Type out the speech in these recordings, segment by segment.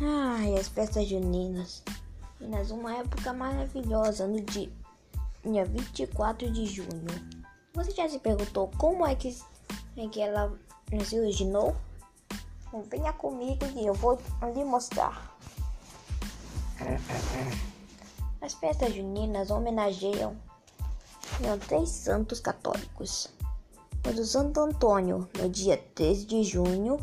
Ai, as festas juninas. Minas, uma época maravilhosa no dia, dia 24 de junho. Você já se perguntou como é que, é que ela se originou? Venha comigo e eu vou lhe mostrar. As festas juninas homenageiam três santos católicos. O do Santo Antônio, no dia 13 de junho.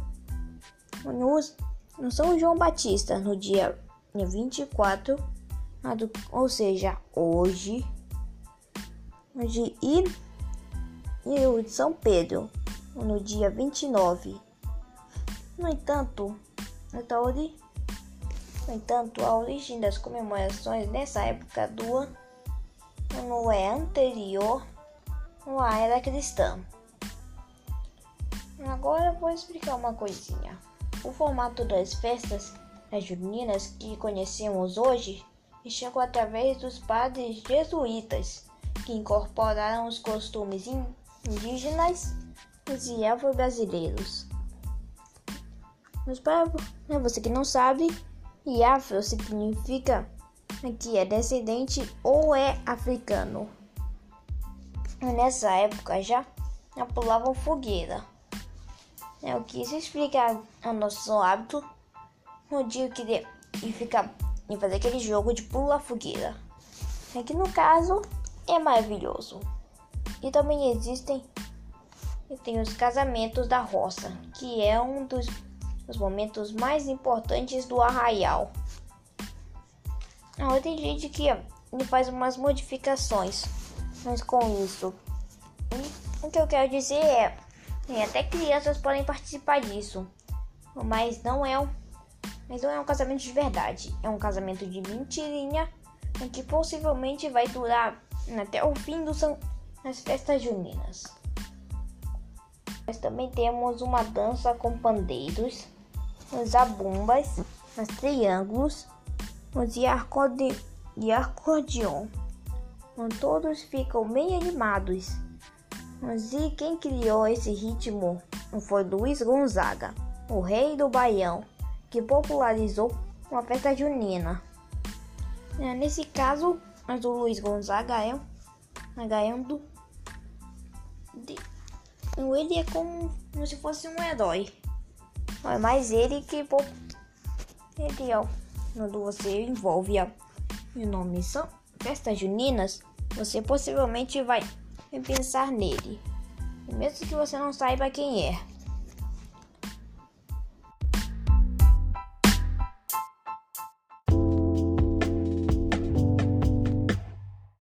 No São João Batista, no dia 24, ou seja, hoje. hoje e, e o de São Pedro, no dia 29. No entanto, no entanto, a origem das comemorações nessa época do ano é anterior à era cristã. Agora vou explicar uma coisinha. O formato das festas juninas que conhecemos hoje chegou através dos padres jesuítas, que incorporaram os costumes indígenas e afro-brasileiros. Mas para você que não sabe, afro significa que é descendente ou é africano. Nessa época já, já pulavam fogueira. É o que se explica o nosso hábito no dia que de, e ficar e fazer aquele jogo de pula fogueira. É que no caso é maravilhoso. E também existem e tem os casamentos da roça, que é um dos, dos momentos mais importantes do arraial. Ah, tem gente que faz umas modificações, mas com isso, o que eu quero dizer é até crianças podem participar disso. Mas não é um, mas não é um casamento de verdade. É um casamento de mentirinha que possivelmente vai durar até o fim do das festas juninas. Nós também temos uma dança com pandeiros, os abumbas, os triângulos, os e, acorde e acordeon. Todos ficam bem animados. Mas e quem criou esse ritmo foi Luiz Gonzaga, o rei do Baião, que popularizou uma festa junina. É, nesse caso, mas o Luiz Gonzaga é um ganhando de, ele é como, como se fosse um herói. Mas ele que ele ó, quando você envolve a, são festas juninas, você possivelmente vai em pensar nele, mesmo que você não saiba quem é.